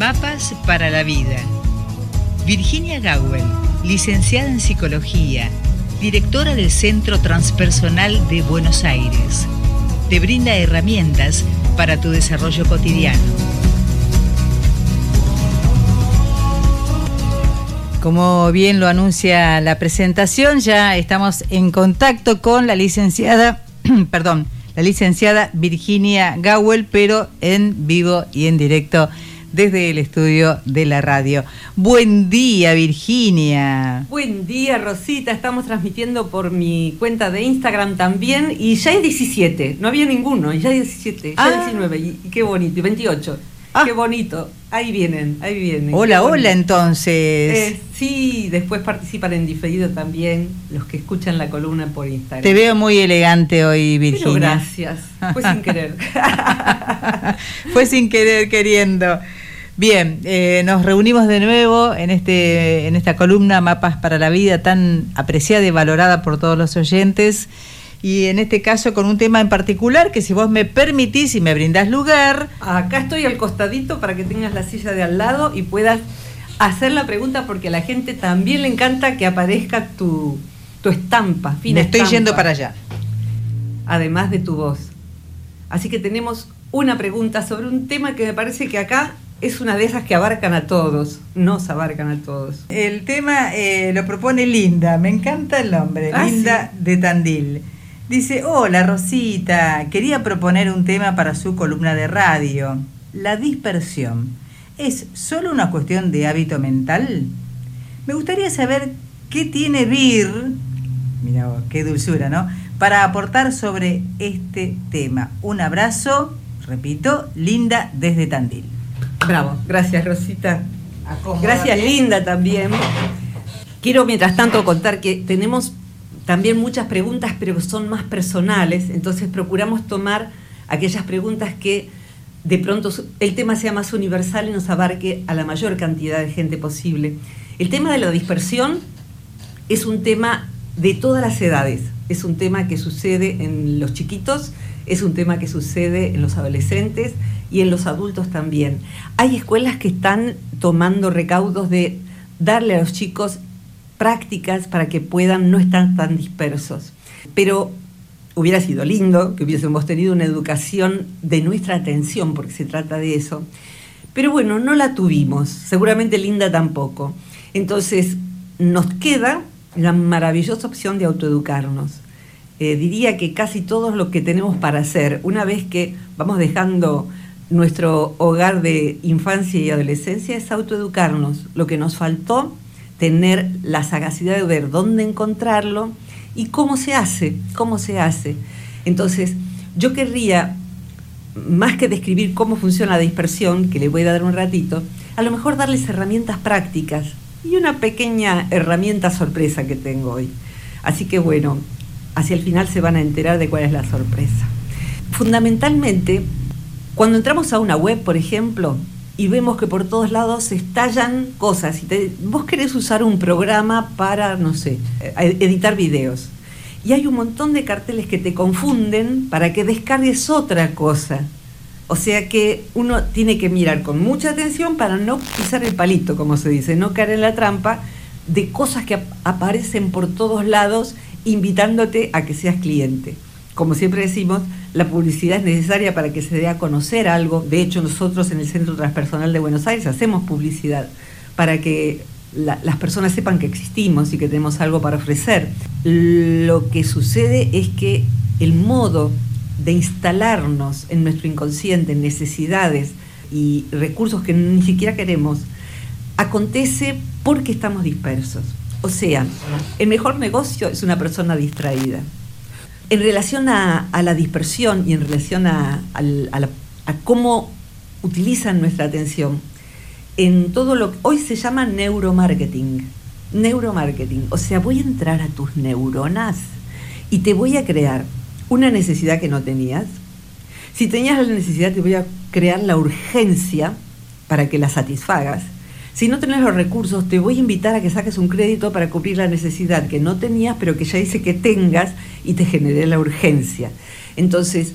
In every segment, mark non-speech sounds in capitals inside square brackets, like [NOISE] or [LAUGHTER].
Mapas para la Vida. Virginia Gawel, licenciada en Psicología, directora del Centro Transpersonal de Buenos Aires. Te brinda herramientas para tu desarrollo cotidiano. Como bien lo anuncia la presentación, ya estamos en contacto con la licenciada, [CLEARS THROAT] perdón, la licenciada Virginia Gawel, pero en vivo y en directo desde el estudio de la radio. Buen día, Virginia. Buen día, Rosita. Estamos transmitiendo por mi cuenta de Instagram también y ya hay 17. No había ninguno, ya hay 17, ya Ah. 19. Y, y qué bonito, y 28. Ah. Qué bonito. Ahí vienen, ahí vienen. Hola, hola entonces. Eh, sí, después participan en diferido también los que escuchan la columna por Instagram. Te veo muy elegante hoy, Pero Virginia. gracias. Fue sin querer. [LAUGHS] Fue sin querer queriendo. Bien, eh, nos reunimos de nuevo en este en esta columna Mapas para la Vida tan apreciada y valorada por todos los oyentes y en este caso con un tema en particular que si vos me permitís y me brindás lugar, Acá estoy al costadito para que tengas la silla de al lado y puedas hacer la pregunta porque a la gente también le encanta que aparezca tu, tu estampa. fina me estoy estampa, yendo para allá. Además de tu voz. Así que tenemos una pregunta sobre un tema que me parece que acá es una de esas que abarcan a todos. Nos abarcan a todos. El tema eh, lo propone Linda, me encanta el nombre, Ah, Linda de Tandil. Dice, hola Rosita, quería proponer un tema para su columna de radio, la dispersión. ¿Es solo una cuestión de hábito mental? Me gustaría saber qué tiene Vir, mira qué dulzura, ¿no? Para aportar sobre este tema. Un abrazo, repito, Linda desde Tandil. Bravo. Gracias, Rosita. Gracias, Linda, también. Quiero, mientras tanto, contar que tenemos también muchas preguntas, pero son más personales, entonces procuramos tomar aquellas preguntas que de pronto el tema sea más universal y nos abarque a la mayor cantidad de gente posible. El tema de la dispersión es un tema de todas las edades, es un tema que sucede en los chiquitos, es un tema que sucede en los adolescentes y en los adultos también. Hay escuelas que están tomando recaudos de darle a los chicos prácticas para que puedan no estar tan dispersos. Pero hubiera sido lindo que hubiésemos tenido una educación de nuestra atención, porque se trata de eso. Pero bueno, no la tuvimos, seguramente Linda tampoco. Entonces, nos queda la maravillosa opción de autoeducarnos. Eh, diría que casi todo lo que tenemos para hacer, una vez que vamos dejando nuestro hogar de infancia y adolescencia, es autoeducarnos. Lo que nos faltó, tener la sagacidad de ver dónde encontrarlo y cómo se hace, cómo se hace. Entonces, yo querría, más que describir cómo funciona la dispersión, que le voy a dar un ratito, a lo mejor darles herramientas prácticas y una pequeña herramienta sorpresa que tengo hoy. Así que bueno, hacia el final se van a enterar de cuál es la sorpresa. Fundamentalmente, cuando entramos a una web, por ejemplo, y vemos que por todos lados estallan cosas, vos querés usar un programa para, no sé, eh, editar videos, y hay un montón de carteles que te confunden para que descargues otra cosa. O sea que uno tiene que mirar con mucha atención para no pisar el palito, como se dice, no caer en la trampa de cosas que ap- aparecen por todos lados invitándote a que seas cliente. Como siempre decimos, la publicidad es necesaria para que se dé a conocer algo. De hecho, nosotros en el Centro Transpersonal de Buenos Aires hacemos publicidad para que la- las personas sepan que existimos y que tenemos algo para ofrecer. Lo que sucede es que el modo de instalarnos en nuestro inconsciente, en necesidades y recursos que ni siquiera queremos, acontece porque estamos dispersos. O sea, el mejor negocio es una persona distraída. En relación a, a la dispersión y en relación a, a cómo utilizan nuestra atención, en todo lo que hoy se llama neuromarketing. Neuromarketing. O sea, voy a entrar a tus neuronas y te voy a crear una necesidad que no tenías. Si tenías la necesidad, te voy a crear la urgencia para que la satisfagas. Si no tenés los recursos, te voy a invitar a que saques un crédito para cubrir la necesidad que no tenías, pero que ya dice que tengas y te generé la urgencia. Entonces,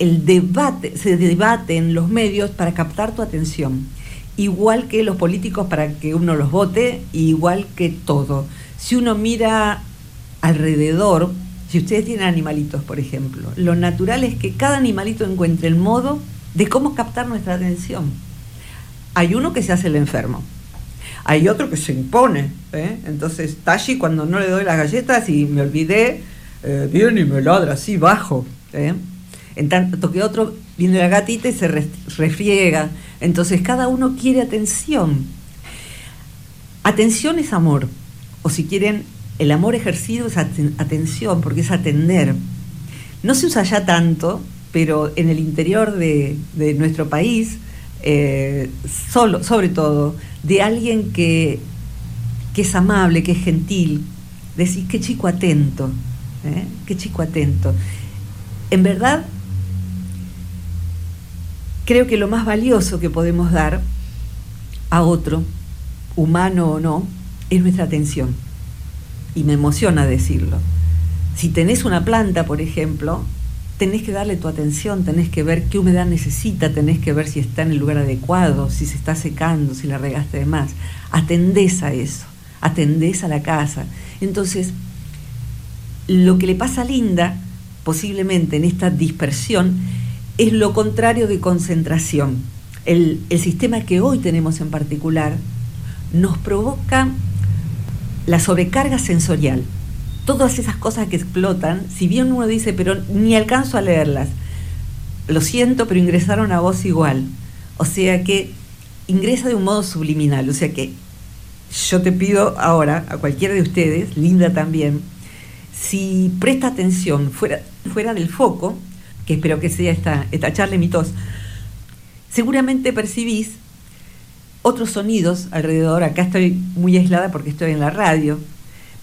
el debate, se debate en los medios para captar tu atención. igual que los políticos para que uno los vote, igual que todo. Si uno mira alrededor, si ustedes tienen animalitos, por ejemplo, lo natural es que cada animalito encuentre el modo de cómo captar nuestra atención. Hay uno que se hace el enfermo, hay otro que se impone. ¿eh? Entonces, Tashi, cuando no le doy las galletas y me olvidé, eh, viene y me ladra así bajo. ¿eh? En tanto que otro viene la gatita y se refriega. Entonces, cada uno quiere atención. Atención es amor. O si quieren, el amor ejercido es atención, porque es atender. No se usa ya tanto, pero en el interior de, nuestro país, eh, solo, sobre todo, de alguien que, que, es amable, que es gentil, decís, qué chico atento, ¿eh? qué chico atento. En verdad, creo que lo más valioso que podemos dar a otro, humano o no, es nuestra atención. Y me emociona decirlo. Si tenés una planta, por ejemplo, tenés que darle tu atención, tenés que ver qué humedad necesita, tenés que ver si está en el lugar adecuado, si se está secando, si la regaste de más. Atendés a eso, atendés a la casa. Entonces, lo que le pasa a Linda, posiblemente en esta dispersión, es lo contrario de concentración. El, el sistema que hoy tenemos en particular nos provoca la sobrecarga sensorial todas esas cosas que explotan, si bien uno dice, pero ni alcanzo a leerlas, lo siento, pero ingresaron a vos igual. O sea que ingresa de un modo subliminal. O sea que yo te pido ahora, a cualquiera de ustedes, Linda también, si presta atención fuera, fuera del foco, que espero que sea esta, esta charla mi tos, seguramente percibís otros sonidos alrededor. Acá estoy muy aislada porque estoy en la radio,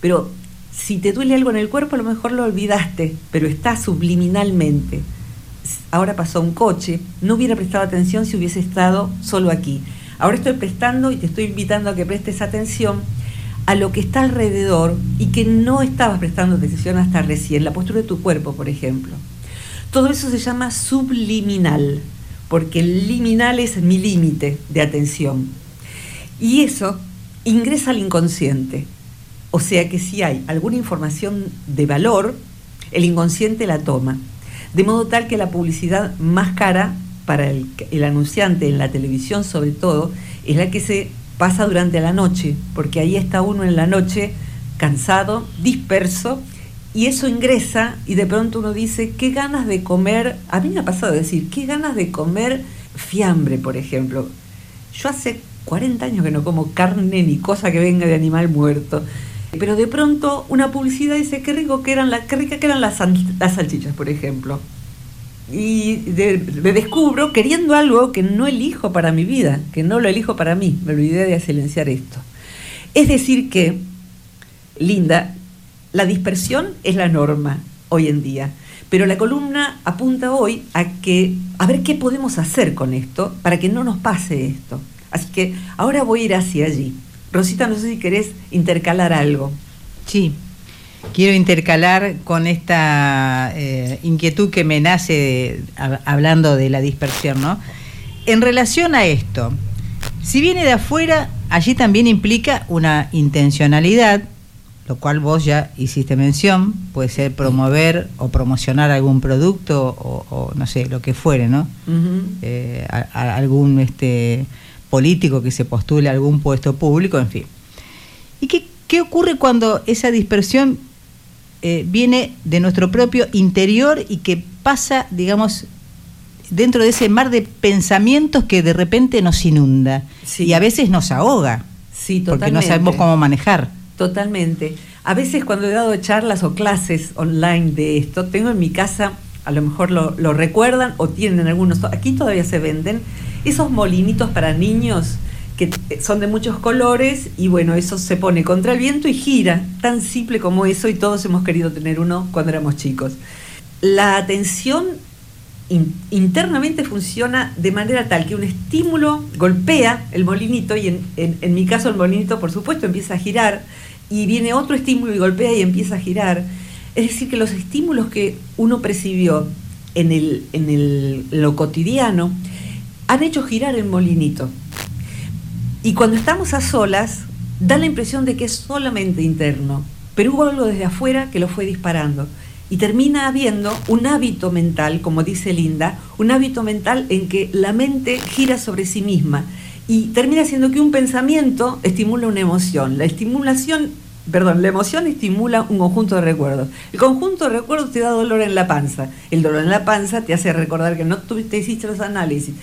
pero si te duele algo en el cuerpo, a lo mejor lo olvidaste, pero está subliminalmente. Ahora pasó un coche, no hubiera prestado atención si hubiese estado solo aquí. Ahora estoy prestando y te estoy invitando a que prestes atención a lo que está alrededor y que no estabas prestando atención hasta recién, la postura de tu cuerpo, por ejemplo. Todo eso se llama subliminal, porque el liminal es mi límite de atención. Y eso ingresa al inconsciente. O sea que si hay alguna información de valor, el inconsciente la toma. De modo tal que la publicidad más cara para el, anunciante en la televisión sobre todo es la que se pasa durante la noche, porque ahí está uno en la noche cansado, disperso, y eso ingresa y de pronto uno dice, qué ganas de comer, a mí me ha pasado decir, qué ganas de comer fiambre, por ejemplo. Yo hace 40 años que no como carne ni cosa que venga de animal muerto. Pero de pronto una publicidad dice qué rico que eran qué rica que eran las, las salchichas, por ejemplo. Y me descubro queriendo algo que no elijo para mi vida, que no lo elijo para mí. Me olvidé de silenciar esto. Es decir que, Linda, la dispersión es la norma hoy en día. Pero la columna apunta hoy a que a ver qué podemos hacer con esto para que no nos pase esto. Así que ahora voy a ir hacia allí. Rosita, no sé si querés intercalar algo. Sí, quiero intercalar con esta eh, inquietud que me nace hablando de la dispersión, ¿no? En relación a esto, si viene de afuera, allí también implica una intencionalidad, lo cual vos ya hiciste mención, puede ser promover o promocionar algún producto o, no sé, lo que fuere, ¿no? Eh, algún este político que se postule a algún puesto público, en fin. ¿Y qué, qué ocurre cuando esa dispersión eh, viene de nuestro propio interior y que pasa, digamos, dentro de ese mar de pensamientos que de repente nos inunda y a veces nos ahoga? Sí, Porque no sabemos cómo manejar. Totalmente. A veces cuando he dado charlas o clases online de esto, tengo en mi casa, a lo mejor lo, lo recuerdan o tienen algunos, aquí todavía se venden, esos molinitos para niños que son de muchos colores y bueno, eso se pone contra el viento y gira, tan simple como eso y todos hemos querido tener uno cuando éramos chicos. La atención internamente funciona de manera tal que un estímulo golpea el molinito y en, en, mi caso el molinito por supuesto empieza a girar y viene otro estímulo y golpea y empieza a girar. Es decir, que los estímulos que uno percibió en, el, en el, lo cotidiano han hecho girar el molinito. Y cuando estamos a solas, da la impresión de que es solamente interno, pero hubo algo desde afuera que lo fue disparando. Y termina habiendo un hábito mental, como dice Linda, un hábito mental en que la mente gira sobre sí misma y termina siendo que un pensamiento estimula una emoción. La estimulación, perdón, la emoción estimula un conjunto de recuerdos. El conjunto de recuerdos te da dolor en la panza. El dolor en la panza te hace recordar que no te hiciste los análisis.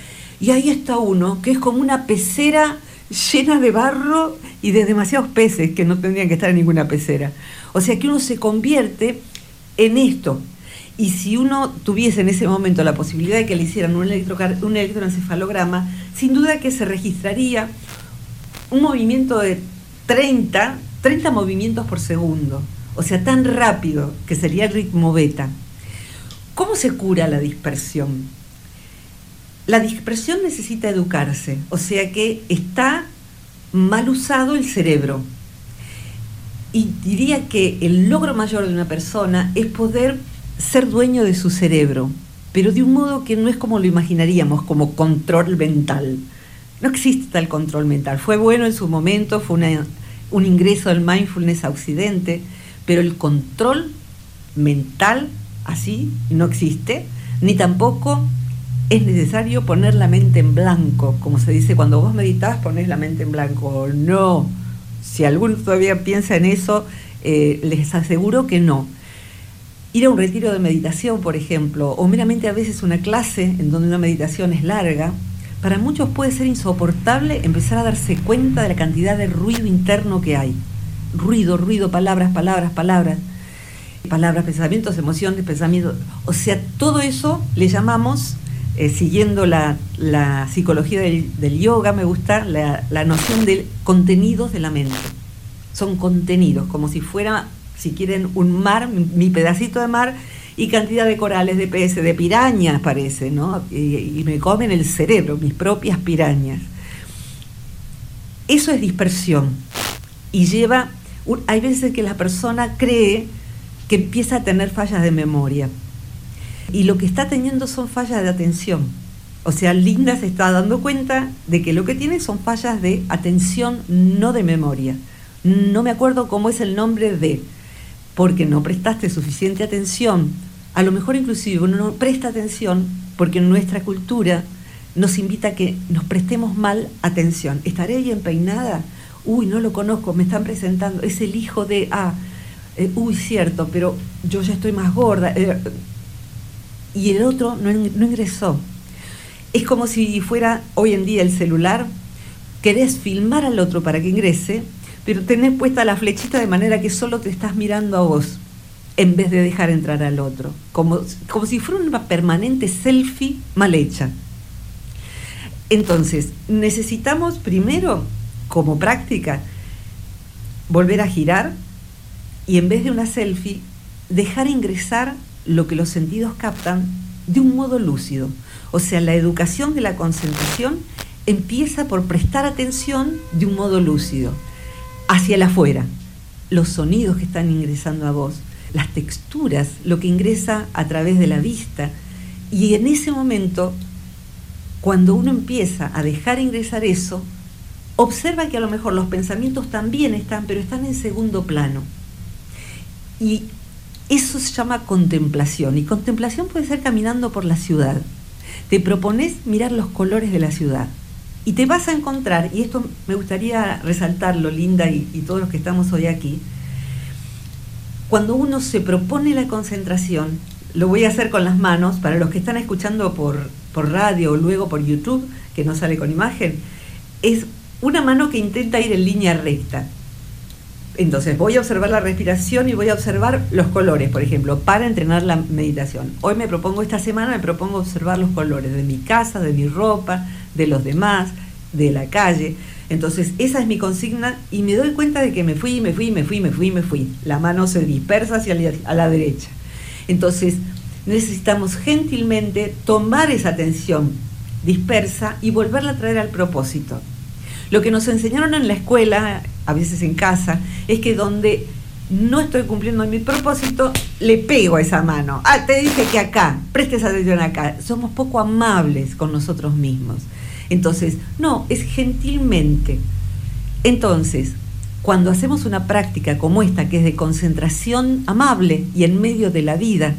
Y ahí está uno que es como una pecera llena de barro y de demasiados peces que no tendrían que estar en ninguna pecera. O sea que uno se convierte en esto. Y si uno tuviese en ese momento la posibilidad de que le hicieran un, un electroencefalograma, sin duda que se registraría un movimiento de 30, 30 movimientos por segundo. O sea, tan rápido que sería el ritmo beta. ¿Cómo se cura la dispersión? La dispersión necesita educarse, o sea que está mal usado el cerebro. Y diría que el logro mayor de una persona es poder ser dueño de su cerebro, pero de un modo que no es como lo imaginaríamos, como control mental. No existe tal control mental. Fue bueno en su momento, fue un ingreso del mindfulness Occidente, pero el control mental así no existe, ni tampoco es necesario poner la mente en blanco, como se dice, cuando vos meditas pones la mente en blanco. No, si alguno todavía piensa en eso, eh, les aseguro que no. Ir a un retiro de meditación, por ejemplo, o meramente a veces una clase en donde una meditación es larga, para muchos puede ser insoportable empezar a darse cuenta de la cantidad de ruido interno que hay. Ruido, ruido, palabras, palabras, palabras. Palabras, pensamientos, emociones, pensamientos. O sea, todo eso le llamamos, eh, siguiendo la, psicología del, yoga, me gusta la, noción de contenidos de la mente. Son contenidos, como si fuera si quieren, un mar, mi pedacito de mar, y cantidad de corales, de peces, de pirañas, parece, ¿no? Y, me comen el cerebro, mis propias pirañas. Eso es dispersión. Y lleva, hay veces que la persona cree que empieza a tener fallas de memoria. Y lo que está teniendo son fallas de atención. O sea, Linda se está dando cuenta de que lo que tiene son fallas de atención, no de memoria. No me acuerdo cómo es el nombre de porque no prestaste suficiente atención. A lo mejor inclusive uno no presta atención porque nuestra cultura nos invita a que nos prestemos mal atención. ¿Estaré bien peinada? Uy, no lo conozco, me están presentando. Es el hijo de... Ah, eh, uy, cierto, pero yo ya estoy más gorda. Eh, y el otro no, no ingresó. Es como si fuera hoy en día el celular, querés filmar al otro para que ingrese, pero tenés puesta la flechita de manera que solo te estás mirando a vos en vez de dejar entrar al otro, como, como si fuera una permanente selfie mal hecha. Entonces, necesitamos primero, como práctica, volver a girar y en vez de una selfie, dejar ingresar lo que los sentidos captan de un modo lúcido. O sea, la educación de la concentración empieza por prestar atención de un modo lúcido hacia el afuera, los sonidos que están ingresando a vos, las texturas, lo que ingresa a través de la vista. Y en ese momento, cuando uno empieza a dejar ingresar eso, observa que a lo mejor los pensamientos también están, pero están en segundo plano. Y eso se llama contemplación. Y contemplación puede ser caminando por la ciudad. Te propones mirar los colores de la ciudad y te vas a encontrar, y esto me gustaría resaltarlo, Linda, y, todos los que estamos hoy aquí, cuando uno se propone la concentración, lo voy a hacer con las manos, para los que están escuchando por, por radio o luego por YouTube, que no sale con imagen, es una mano que intenta ir en línea recta. Entonces voy a observar la respiración y voy a observar los colores, por ejemplo, para entrenar la meditación. Hoy me propongo, esta semana me propongo observar los colores de mi casa, de mi ropa, de los demás, de la calle. Entonces, esa es mi consigna y me doy cuenta de que me fui, me fui, me fui, me fui, me fui. La mano se dispersa hacia a la derecha. Entonces, necesitamos gentilmente tomar esa atención dispersa y volverla a traer al propósito. Lo que nos enseñaron en la escuela, a veces en casa, es que donde no estoy cumpliendo mi propósito, le pego a esa mano. Ah, te dije que acá, prestes atención acá. Somos poco amables con nosotros mismos. Entonces, no, es gentilmente. Entonces, cuando hacemos una práctica como esta, que es de concentración amable y en medio de la vida,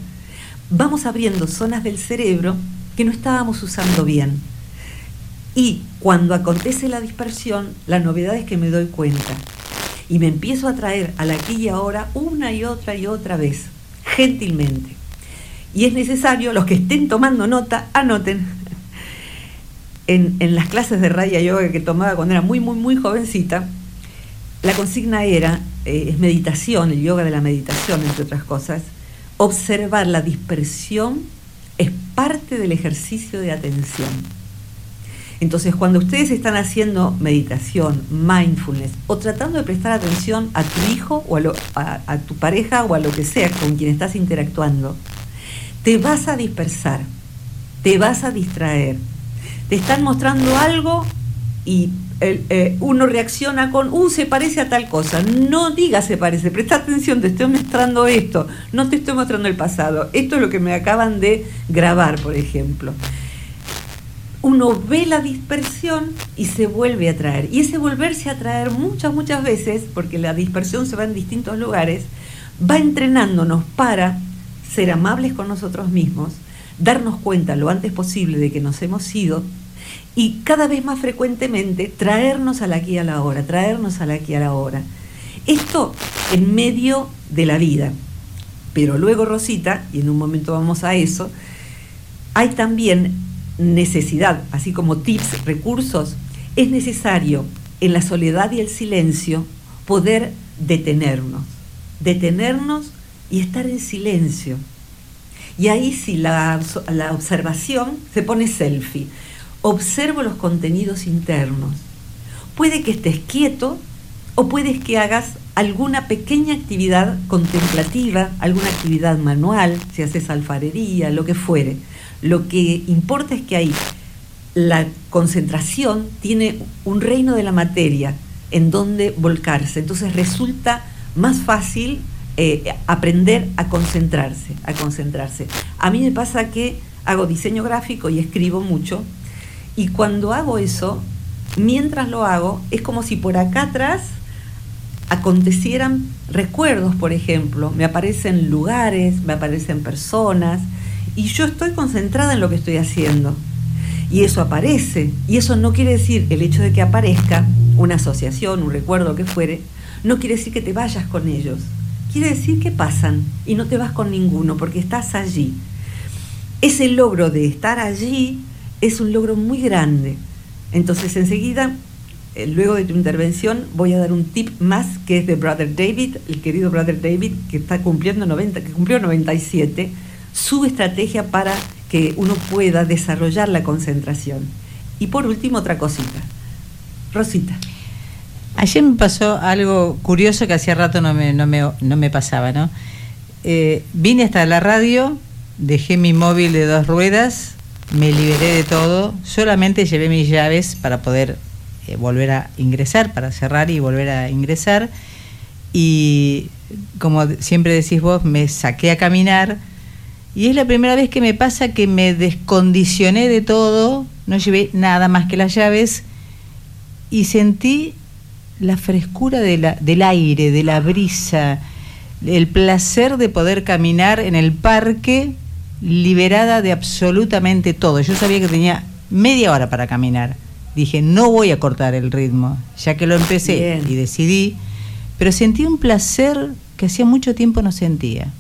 vamos abriendo zonas del cerebro que no estábamos usando bien. Y cuando acontece la dispersión, la novedad es que me doy cuenta y me empiezo a traer al aquí y ahora una y otra y otra vez, gentilmente. Y es necesario, los que estén tomando nota, anoten. En, las clases de raya yoga que tomaba cuando era muy, muy, muy jovencita, la consigna era, eh, es meditación, el yoga de la meditación, entre otras cosas, observar la dispersión es parte del ejercicio de atención. Entonces, cuando ustedes están haciendo meditación, mindfulness, o tratando de prestar atención a tu hijo o a, tu pareja o a lo que sea con quien estás interactuando, te vas a dispersar, te vas a distraer. Te están mostrando algo y eh, uno reacciona con, uh, se parece a tal cosa. No digas se parece, presta atención, te estoy mostrando esto, no te estoy mostrando el pasado. Esto es lo que me acaban de grabar, por ejemplo. Uno ve la dispersión y se vuelve a traer. Y ese volverse a traer muchas, muchas veces, porque la dispersión se va en distintos lugares, va entrenándonos para ser amables con nosotros mismos, darnos cuenta lo antes posible de que nos hemos ido y cada vez más frecuentemente traernos a la aquí a la hora, traernos a la aquí a la hora. Esto en medio de la vida. Pero luego, Rosita, y en un momento vamos a eso, hay también necesidad, así como tips, recursos, es necesario en la soledad y el silencio poder detenernos, detenernos y estar en silencio. Y ahí sí la, la observación se pone selfie observo los contenidos internos. Puede que estés quieto o puedes que hagas alguna pequeña actividad contemplativa, alguna actividad manual, si haces alfarería, lo que fuere. Lo que importa es que ahí la concentración tiene un reino de la materia en donde volcarse. Entonces resulta más fácil eh, aprender a concentrarse, a concentrarse. A mí me pasa que hago diseño gráfico y escribo mucho y cuando hago eso, mientras lo hago, es como si por acá atrás acontecieran recuerdos, por ejemplo, me aparecen lugares, me aparecen personas, y yo estoy concentrada en lo que estoy haciendo. Y eso aparece, y eso no quiere decir el hecho de que aparezca una asociación, un recuerdo, que fuere, no quiere decir que te vayas con ellos. Quiere decir que pasan y no te vas con ninguno porque estás allí. Ese logro de estar allí es un logro muy grande. Entonces enseguida, eh, luego de tu intervención, voy a dar un tip más que es de Brother David, el querido Brother David, que está cumpliendo 90, que cumplió 97, su estrategia para que uno pueda desarrollar la concentración. Y por último, otra cosita. Rosita. Ayer me pasó algo curioso que hacía rato no me, no me, pasaba, ¿no? Eh, vine hasta la radio, dejé mi móvil de dos ruedas, me liberé de todo, solamente llevé mis llaves para poder eh, volver a ingresar, para cerrar y volver a ingresar. Y como siempre decís vos, me saqué a caminar. Y es la primera vez que me pasa que me descondicioné de todo, no llevé nada más que las llaves y sentí la frescura de la, del aire, de la brisa, el placer de poder caminar en el parque liberada de absolutamente todo. Yo sabía que tenía media hora para caminar. Dije, no voy a cortar el ritmo, ya que lo empecé y decidí, pero sentí un placer que hacía mucho tiempo no sentía.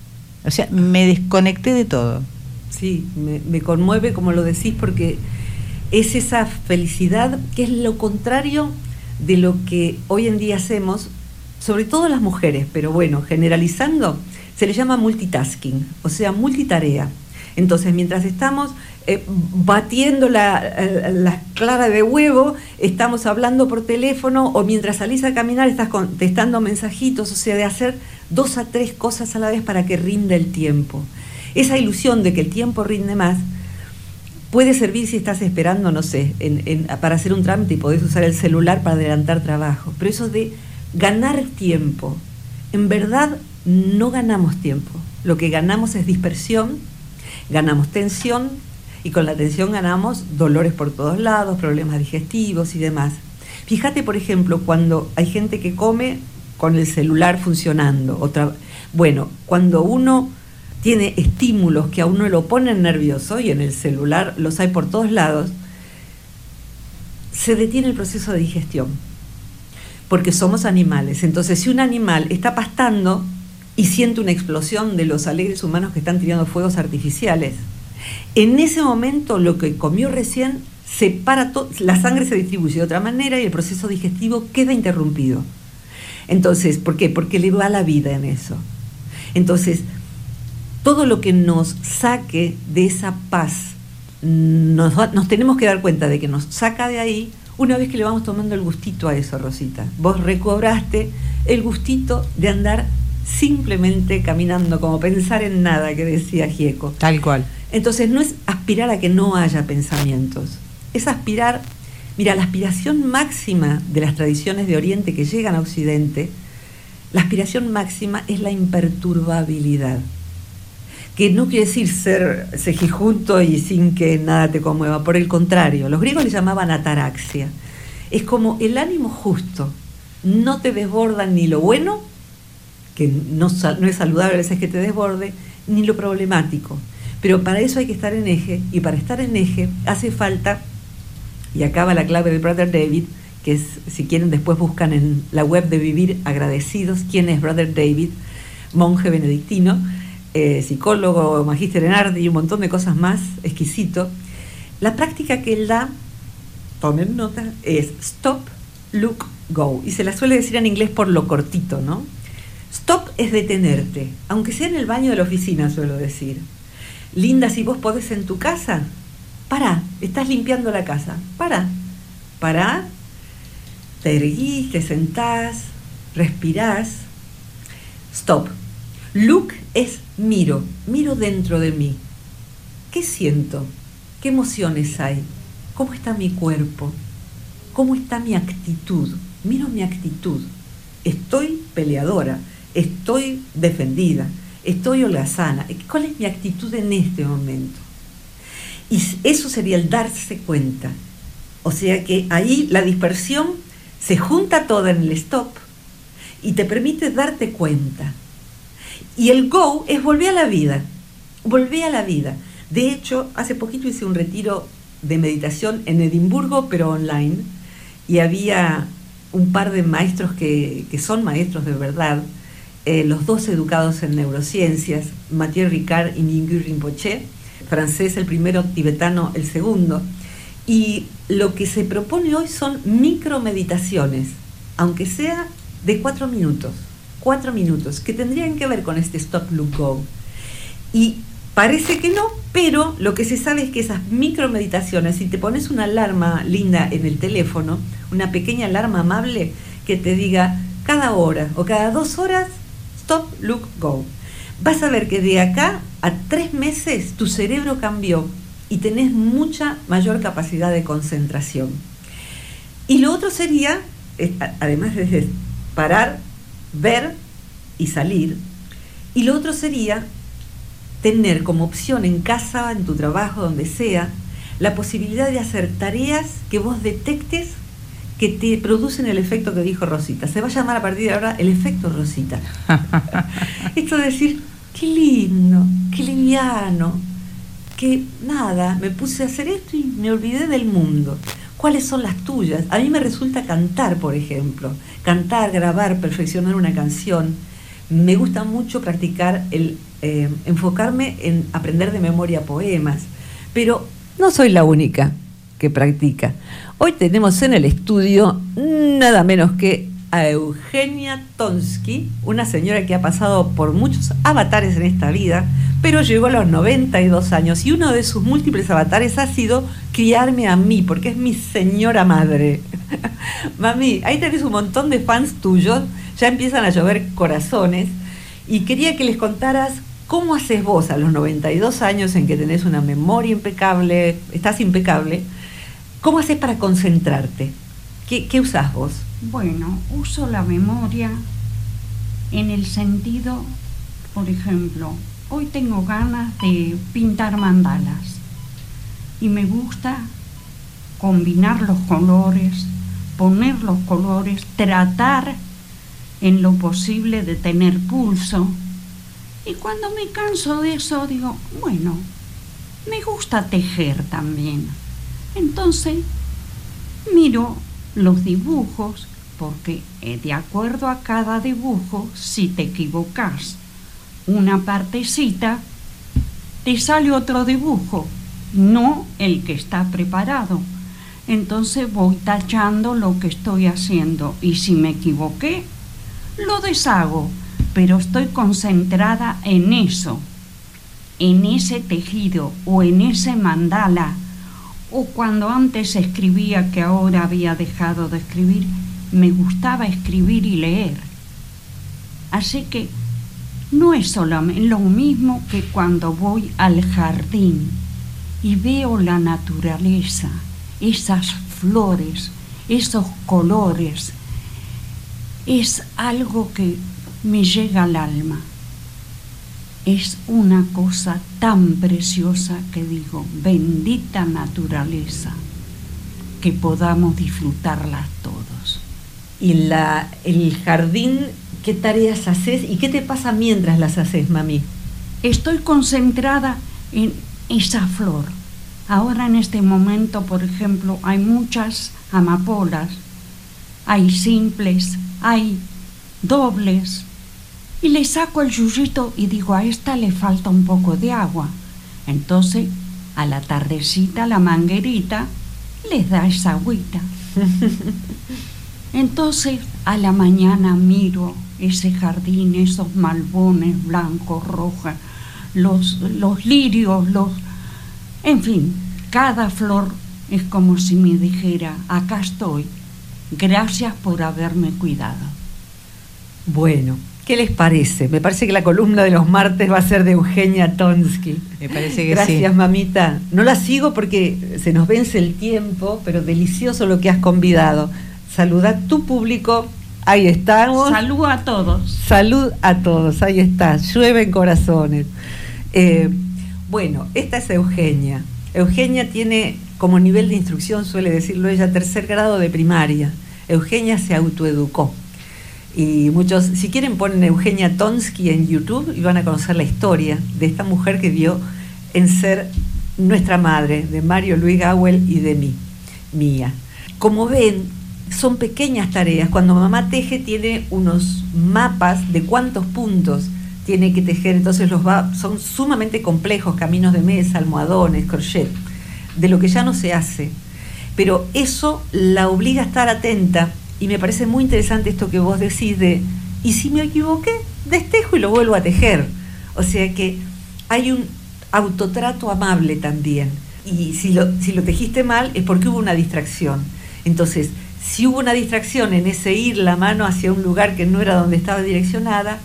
O sea, me desconecté de todo. Sí, me, conmueve como lo decís porque es esa felicidad que es lo contrario de lo que hoy en día hacemos, sobre todo las mujeres, pero bueno, generalizando, se le llama multitasking, o sea, multitarea. Entonces, mientras estamos eh, batiendo la, la, clara de huevo, estamos hablando por teléfono o mientras salís a caminar estás contestando mensajitos, o sea, de hacer dos a tres cosas a la vez para que rinda el tiempo. Esa ilusión de que el tiempo rinde más puede servir si estás esperando, no sé, para hacer un trámite y podés usar el celular para adelantar trabajo, pero eso de ganar tiempo, en verdad no ganamos tiempo, lo que ganamos es dispersión ganamos tensión Y con la atención ganamos dolores por todos lados, problemas digestivos y demás. Fíjate, por ejemplo, cuando hay gente que come con el celular funcionando. Otra, bueno, cuando uno tiene estímulos que a uno lo ponen nervioso, y en el celular los hay por todos lados, se detiene el proceso de digestión. Porque somos animales. Entonces, si un animal está pastando y siente una explosión de los alegres humanos que están tirando fuegos artificiales, en ese momento lo que comió recién separa la sangre se distribuye de otra manera y el proceso digestivo queda interrumpido. Entonces, ¿por qué? Porque le va la vida en eso. Entonces, todo lo que nos saque de esa paz, nos, nos, tenemos que dar cuenta de que nos saca de ahí una vez que le vamos tomando el gustito a eso, Rosita. Vos recobraste el gustito de andar simplemente caminando, como pensar en nada, que decía Gieco. Tal cual. Entonces no es aspirar a que no haya pensamientos, es aspirar, mira, la aspiración máxima de las tradiciones de Oriente que llegan a Occidente, la aspiración máxima es la imperturbabilidad, que no quiere decir ser cejijunto y sin que nada te conmueva, por el contrario, los griegos le llamaban ataraxia, es como el ánimo justo, no te desborda ni lo bueno, que no, no es saludable a veces que te desborde, ni lo problemático. Pero para eso hay que estar en eje y para estar en eje hace falta, y acaba la clave de Brother David, que es, si quieren después buscan en la web de Vivir Agradecidos, quién es Brother David, monje benedictino, eh, psicólogo, magíster en arte y un montón de cosas más, exquisito. La práctica que él da, tomen nota, es stop, look, go. Y se la suele decir en inglés por lo cortito, ¿no? Stop es detenerte, aunque sea en el baño de la oficina, suelo decir. Linda, si vos podés en tu casa, para, estás limpiando la casa, para, para, te erguís, te sentás, respirás, stop. Look es miro, miro dentro de mí. ¿Qué siento? ¿Qué emociones hay? ¿Cómo está mi cuerpo? ¿Cómo está mi actitud? Miro mi actitud. Estoy peleadora, estoy defendida, estoy holgazana, ¿cuál es mi actitud en este momento? Y eso sería el darse cuenta. O sea que ahí la dispersión se junta toda en el stop y te permite darte cuenta. Y el go es volver a la vida, volver a la vida. De hecho, hace poquito hice un retiro de meditación en Edimburgo, pero online, y había un par de maestros que, que son maestros de verdad, eh, los dos educados en neurociencias, Mathieu Ricard y Mingyur Rinpoche, francés el primero, tibetano el segundo. Y lo que se propone hoy son micromeditaciones, aunque sea de cuatro minutos, cuatro minutos, que tendrían que ver con este stop, look, go. Y parece que no, pero lo que se sabe es que esas micromeditaciones, si te pones una alarma linda en el teléfono, una pequeña alarma amable que te diga cada hora o cada dos horas Stop, Look, Go. Vas a ver que de acá a tres meses tu cerebro cambió y tenés mucha mayor capacidad de concentración. Y lo otro sería, además de parar, ver y salir, y lo otro sería tener como opción en casa, en tu trabajo, donde sea, la posibilidad de hacer tareas que vos detectes que te producen el efecto que dijo Rosita. Se va a llamar a partir de ahora el efecto Rosita. [LAUGHS] Esto de decir, qué lindo, qué liviano, que nada, me puse a hacer esto y me olvidé del mundo. ¿Cuáles son las tuyas? A mí me resulta cantar, por ejemplo. Cantar, grabar, perfeccionar una canción. Me gusta mucho practicar el eh, enfocarme en aprender de memoria poemas. Pero no soy la única que practica. Hoy tenemos en el estudio nada menos que a Eugenia Tonsky, una señora que ha pasado por muchos avatares en esta vida, pero llegó a los 92 años y uno de sus múltiples avatares ha sido criarme a mí, porque es mi señora madre. [LAUGHS] Mami, ahí tenés un montón de fans tuyos, ya empiezan a llover corazones, y quería que les contaras cómo haces vos a los 92 años en que tenés una memoria impecable, estás impecable, ¿Cómo haces para concentrarte? ¿Qué, ¿Qué vos? Bueno, uso la memoria en el sentido, por ejemplo, hoy tengo ganas de pintar mandalas. y me gusta combinar los colores, poner los colores, tratar en lo posible de tener pulso. Y cuando me canso de eso, digo, bueno, me gusta tejer también. Entonces, miro los dibujos, porque eh, de acuerdo a cada dibujo, si te equivocas una partecita, te sale otro dibujo, no el que está preparado. Entonces voy tachando lo que estoy haciendo y si me equivoqué, lo deshago, pero estoy concentrada en eso, en ese tejido o en ese mandala, o cuando antes escribía que ahora había dejado de escribir, me gustaba escribir y leer. Así que no es solamente lo mismo que cuando voy al jardín y veo la naturaleza, esas flores, esos colores, es algo que me llega al alma. Es una cosa tan preciosa que digo, bendita naturaleza, que podamos disfrutarla todos. ¿Y la, el jardín, qué tareas haces y qué te pasa mientras las haces, mami? Estoy concentrada en esa flor. Ahora en este momento, por ejemplo, hay muchas amapolas, hay simples, hay dobles. Y le saco el yuyito y digo, a esta le falta un poco de agua. Entonces, a la tardecita, la manguerita les da esa agüita. [LAUGHS] Entonces, a la mañana miro ese jardín, esos malbones blancos, rojos, los, los lirios, los... En fin, cada flor es como si me dijera, acá estoy, gracias por haberme cuidado. Bueno, ¿qué les parece? Me parece que la columna de los martes va a ser de Eugenia Tonsky. Me parece que Gracias, mamita. No la sigo porque se nos vence el tiempo, pero delicioso lo que has convidado. Saluda a tu público. Ahí estamos. Salud a todos. Salud a todos. Ahí está. Llueven corazones. Eh, bueno, esta es Eugenia. Eugenia tiene como nivel de instrucción, suele decirlo ella, tercer grado de primaria. Eugenia se autoeducó. Y muchos, si quieren, ponen Eugenia Tonsky en YouTube y van a conocer la historia de esta mujer que dio en ser nuestra madre, de Mario Luis Gawel y de mí, mía. Como ven, son pequeñas tareas. Cuando mamá teje tiene unos mapas de cuántos puntos tiene que tejer, entonces los va, son sumamente complejos, caminos de mesa, almohadones, crochet, de lo que ya no se hace. Pero eso la obliga a estar atenta y me parece muy interesante esto que vos decís de, ¿y si me equivoqué? Destejo y lo vuelvo a tejer. O sea que hay un autotrato amable también. Y si lo, si lo tejiste mal es porque hubo una distracción. Entonces, si hubo una distracción en ese ir la mano hacia un lugar que no era donde estaba direccionada,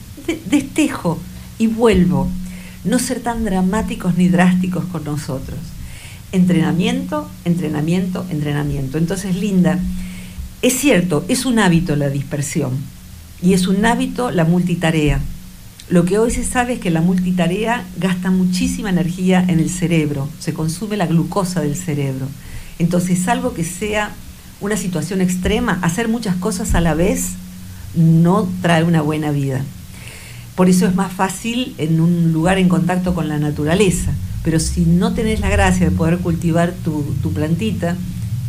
destejo y vuelvo. No ser tan dramáticos ni drásticos con nosotros. Entrenamiento, entrenamiento, entrenamiento. Entonces, Linda, es cierto, es un hábito la dispersión y es un hábito la multitarea. Lo que hoy se sabe es que la multitarea gasta muchísima energía en el cerebro, se consume la glucosa del cerebro. Entonces, salvo que sea una situación extrema, hacer muchas cosas a la vez no trae una buena vida. Por eso es más fácil en un lugar en contacto con la naturaleza. Pero si no tenés la gracia de poder cultivar tu, tu plantita,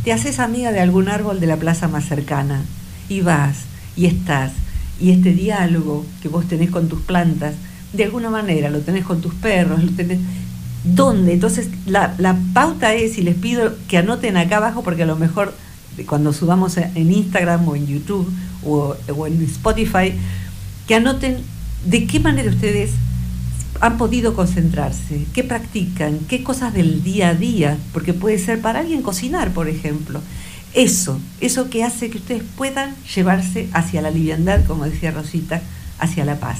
te haces amiga de algún árbol de la plaza más cercana y vas y estás. Y este diálogo que vos tenés con tus plantas, de alguna manera lo tenés con tus perros, lo tenés... ¿Dónde? Entonces la, la pauta es, y les pido que anoten acá abajo, porque a lo mejor cuando subamos en Instagram o en YouTube o, o en Spotify, que anoten de qué manera ustedes han podido concentrarse, qué practican, qué cosas del día a día, porque puede ser para alguien cocinar, por ejemplo. Eso, eso que hace que ustedes puedan llevarse hacia la liviandad, como decía Rosita, hacia la paz.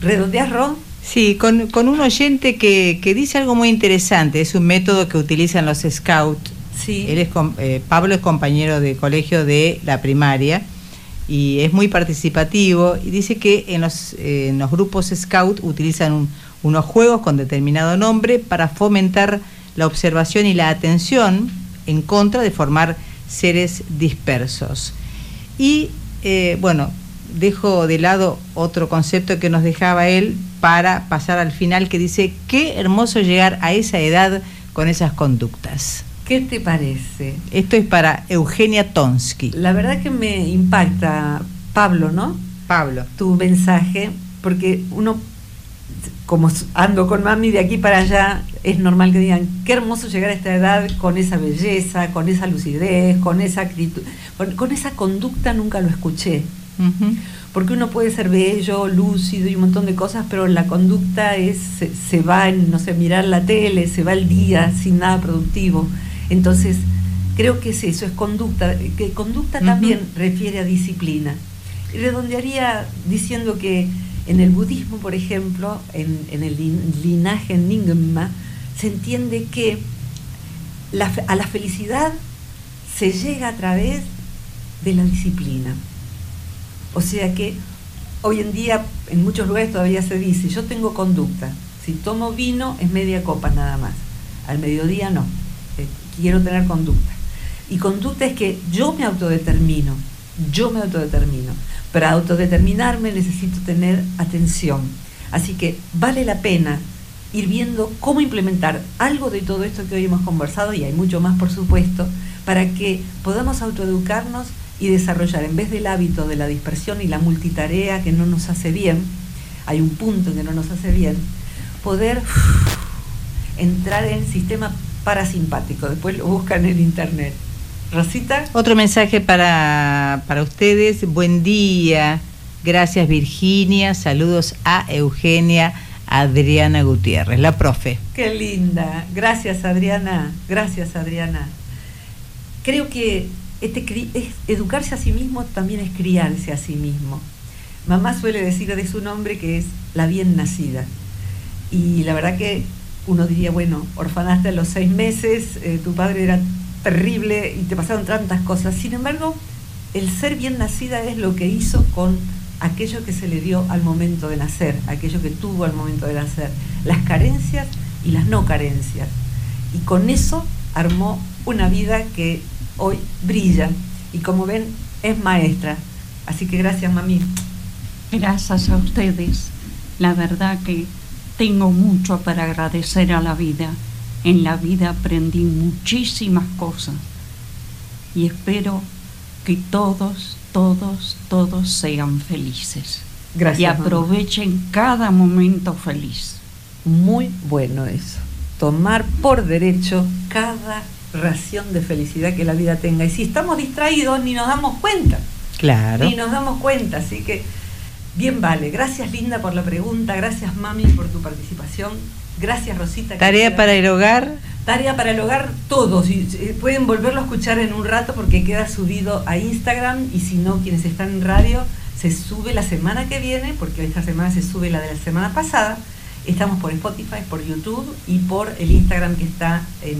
¿Redondeas, Ron? Sí, con, con un oyente que, que, dice algo muy interesante, es un método que utilizan los scouts. Él es, eh, Pablo es compañero de colegio de la primaria y es muy participativo y dice que en los, eh, en los grupos scout utilizan un, unos juegos con determinado nombre para fomentar la observación y la atención en contra de formar seres dispersos. Y eh, bueno, dejo de lado otro concepto que nos dejaba él para pasar al final que dice, qué hermoso llegar a esa edad con esas conductas. ¿Qué te parece? Esto es para Eugenia Tonsky. La verdad que me impacta, Pablo, ¿no? Pablo. Tu mensaje, porque uno, como ando con mami de aquí para allá, es normal que digan, qué hermoso llegar a esta edad con esa belleza, con esa lucidez, con esa actitud, con, esa conducta nunca lo escuché. Porque uno puede ser bello, lúcido y un montón de cosas, pero la conducta es, se, va en, no sé, mirar la tele, se va el día sin nada productivo. Entonces, creo que es eso, es conducta, que conducta también refiere a disciplina. Y redondearía diciendo que en el budismo, por ejemplo, en, el linaje Nyingma, se entiende que a la felicidad se llega a través de la disciplina. O sea que hoy en día en muchos lugares todavía se dice, yo tengo conducta, si tomo vino es media copa nada más, al mediodía no, quiero tener conducta. Y conducta es que yo me autodetermino, yo me autodetermino. Para autodeterminarme necesito tener atención. Así que vale la pena ir viendo cómo implementar algo de todo esto que hoy hemos conversado, y hay mucho más por supuesto, para que podamos autoeducarnos y desarrollar, en vez del hábito de la dispersión y la multitarea que no nos hace bien, hay un punto que no nos hace bien, poder entrar en el sistema parasimpático. Después lo buscan en internet. Rosita. Otro mensaje para, para ustedes. Buen día. Gracias Virginia. Saludos a Eugenia Adriana Gutiérrez, la profe. Qué linda. Gracias Adriana. Gracias Adriana. Creo que este, es, educarse a sí mismo también es criarse a sí mismo. Mamá suele decir de su nombre que es la bien nacida. Y la verdad que uno diría, bueno, orfanaste a los seis meses, eh, tu padre era terrible y te pasaron tantas cosas. Sin embargo, el ser bien nacida es lo que hizo con aquello que se le dio al momento de nacer, aquello que tuvo al momento de nacer, las carencias y las no carencias. Y con eso armó una vida que hoy brilla y como ven es maestra. Así que gracias, mami. Gracias a ustedes. La verdad que tengo mucho para agradecer a la vida. En la vida aprendí muchísimas cosas y espero que todos, todos, todos sean felices. Gracias. Y aprovechen cada momento feliz. Muy bueno eso. Tomar por derecho cada ración de felicidad que la vida tenga. Y si estamos distraídos, ni nos damos cuenta. Claro. Ni nos damos cuenta. Así que, bien vale. Gracias, Linda, por la pregunta. Gracias, Mami, por tu participación. Gracias, Rosita. Tarea para el hogar. Tarea para el hogar, todos. Y eh, pueden volverlo a escuchar en un rato porque queda subido a Instagram. Y si no, quienes están en radio, se sube la semana que viene, porque esta semana se sube la de la semana pasada Estamos por Spotify, por YouTube y por el Instagram que está en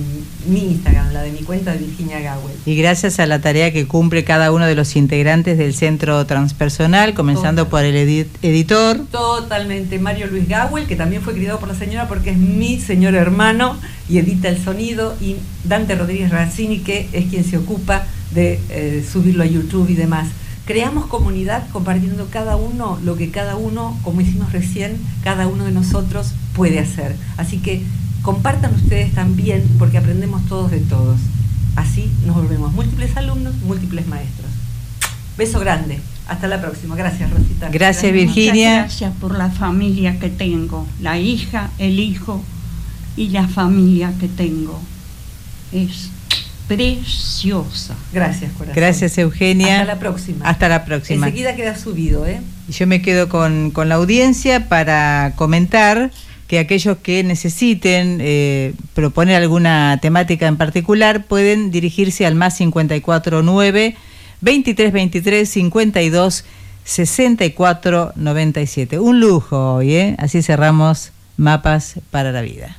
mi Instagram, la de mi cuenta de Virginia Gawel. Y gracias a la tarea que cumple cada uno de los integrantes del Centro Transpersonal, comenzando por el editor. Totalmente, Mario Luis Gawel, que también fue criado por la señora porque es mi señor hermano y edita el sonido, y Dante Rodríguez Razzini, que es quien se ocupa de eh, subirlo a YouTube y demás creamos comunidad compartiendo cada uno lo que cada uno, como hicimos recién, cada uno de nosotros puede hacer. Así que compartan ustedes también porque aprendemos todos de todos. Así nos volvemos múltiples alumnos, múltiples maestros. Beso grande. Hasta la próxima. Gracias, Rosita. Gracias, Virginia. gracias por la familia que tengo, la hija, el hijo y la familia que tengo. Es preciosa. Gracias, corazón. Gracias, Eugenia. Hasta la próxima. Hasta la próxima. Enseguida queda subido, ¿eh? Yo me quedo con, la audiencia para comentar que aquellos que necesiten eh, proponer alguna temática en particular pueden dirigirse al más 549 2323 52 64 97. Un lujo hoy, ¿eh? Así cerramos Mapas para la Vida.